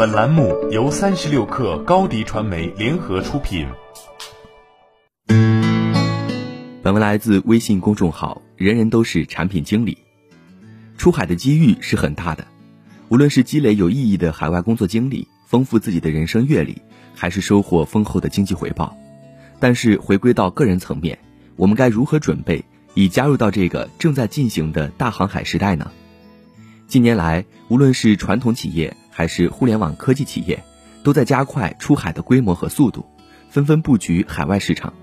本栏目由三十六氪高低传媒联合出品。本文来自微信公众号“人人都是产品经理”。出海的机遇是很大的，无论是积累有意义的海外工作经历，丰富自己的人生阅历，还是收获丰厚的经济回报。但是回归到个人层面，我们该如何准备，以加入到这个正在进行的大航海时代呢？近年来，无论是传统企业还是互联网科技企业，都在加快出海的规模和速度，纷纷布局海外市场。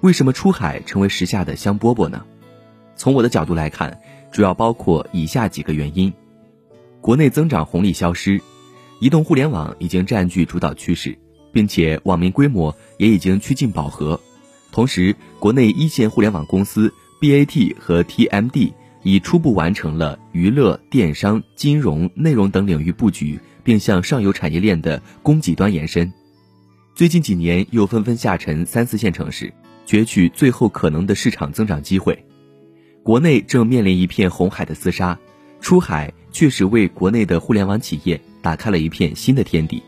为什么出海成为时下的香饽饽呢？从我的角度来看，主要包括以下几个原因：国内增长红利消失，移动互联网已经占据主导趋势，并且网民规模也已经趋近饱和。同时，国内一线互联网公司 BAT 和 TMD。已初步完成了娱乐、电商、金融、内容等领域布局，并向上游产业链的供给端延伸。最近几年又纷纷下沉三四线城市，攫取最后可能的市场增长机会。国内正面临一片红海的厮杀，出海确实为国内的互联网企业打开了一片新的天地。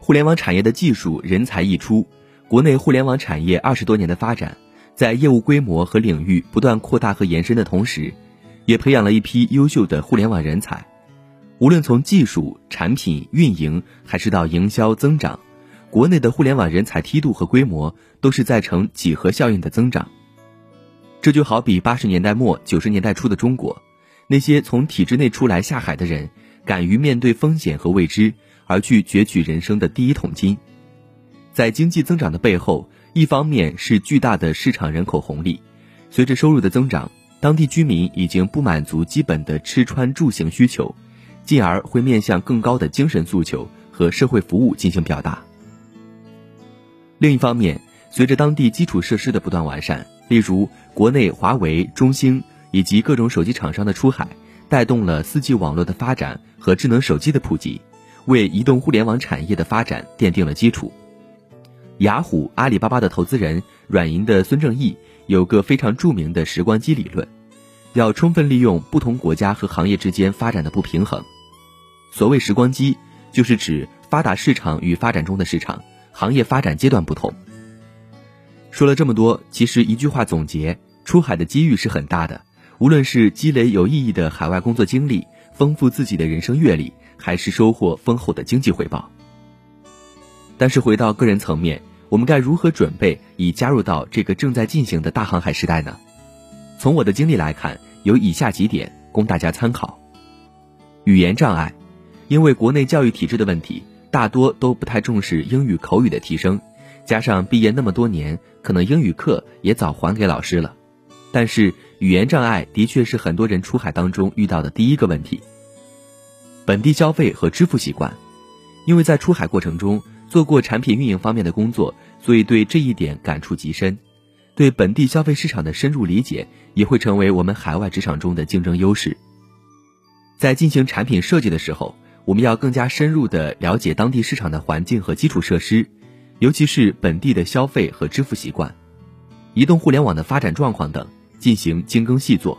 互联网产业的技术人才溢出，国内互联网产业二十多年的发展。在业务规模和领域不断扩大和延伸的同时，也培养了一批优秀的互联网人才。无论从技术、产品、运营，还是到营销增长，国内的互联网人才梯度和规模都是在呈几何效应的增长。这就好比八十年代末九十年代初的中国，那些从体制内出来下海的人，敢于面对风险和未知，而去攫取人生的第一桶金。在经济增长的背后。一方面是巨大的市场人口红利，随着收入的增长，当地居民已经不满足基本的吃穿住行需求，进而会面向更高的精神诉求和社会服务进行表达。另一方面，随着当地基础设施的不断完善，例如国内华为、中兴以及各种手机厂商的出海，带动了 4G 网络的发展和智能手机的普及，为移动互联网产业的发展奠定了基础。雅虎、阿里巴巴的投资人软银的孙正义有个非常著名的时光机理论，要充分利用不同国家和行业之间发展的不平衡。所谓时光机，就是指发达市场与发展中的市场行业发展阶段不同。说了这么多，其实一句话总结：出海的机遇是很大的，无论是积累有意义的海外工作经历，丰富自己的人生阅历，还是收获丰厚的经济回报。但是回到个人层面，我们该如何准备以加入到这个正在进行的大航海时代呢？从我的经历来看，有以下几点供大家参考：语言障碍，因为国内教育体制的问题，大多都不太重视英语口语的提升，加上毕业那么多年，可能英语课也早还给老师了。但是语言障碍的确是很多人出海当中遇到的第一个问题。本地消费和支付习惯，因为在出海过程中。做过产品运营方面的工作，所以对这一点感触极深。对本地消费市场的深入理解，也会成为我们海外职场中的竞争优势。在进行产品设计的时候，我们要更加深入地了解当地市场的环境和基础设施，尤其是本地的消费和支付习惯、移动互联网的发展状况等，进行精耕细作。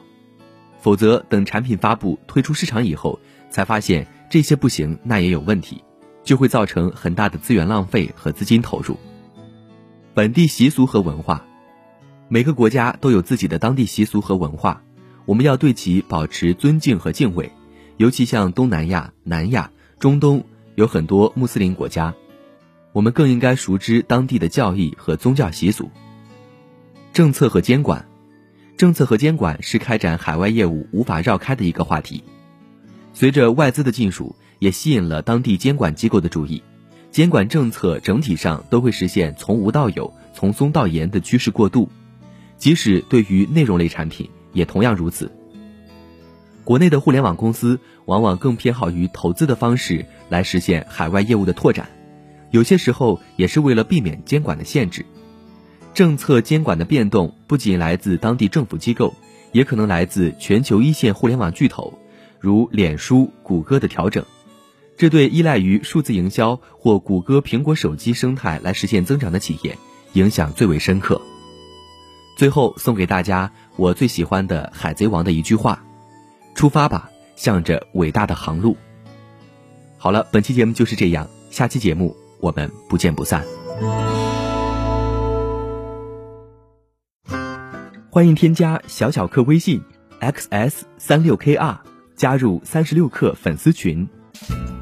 否则，等产品发布推出市场以后，才发现这些不行，那也有问题。就会造成很大的资源浪费和资金投入。本地习俗和文化，每个国家都有自己的当地习俗和文化，我们要对其保持尊敬和敬畏。尤其像东南亚、南亚、中东有很多穆斯林国家，我们更应该熟知当地的教义和宗教习俗。政策和监管，政策和监管是开展海外业务无法绕开的一个话题。随着外资的进入。也吸引了当地监管机构的注意，监管政策整体上都会实现从无到有、从松到严的趋势过渡，即使对于内容类产品也同样如此。国内的互联网公司往往更偏好于投资的方式来实现海外业务的拓展，有些时候也是为了避免监管的限制。政策监管的变动不仅来自当地政府机构，也可能来自全球一线互联网巨头，如脸书、谷歌的调整。这对依赖于数字营销或谷歌、苹果手机生态来实现增长的企业影响最为深刻。最后送给大家我最喜欢的《海贼王》的一句话：“出发吧，向着伟大的航路。”好了，本期节目就是这样，下期节目我们不见不散。欢迎添加小小客微信 xs 三六 kr，加入三十六课粉丝群。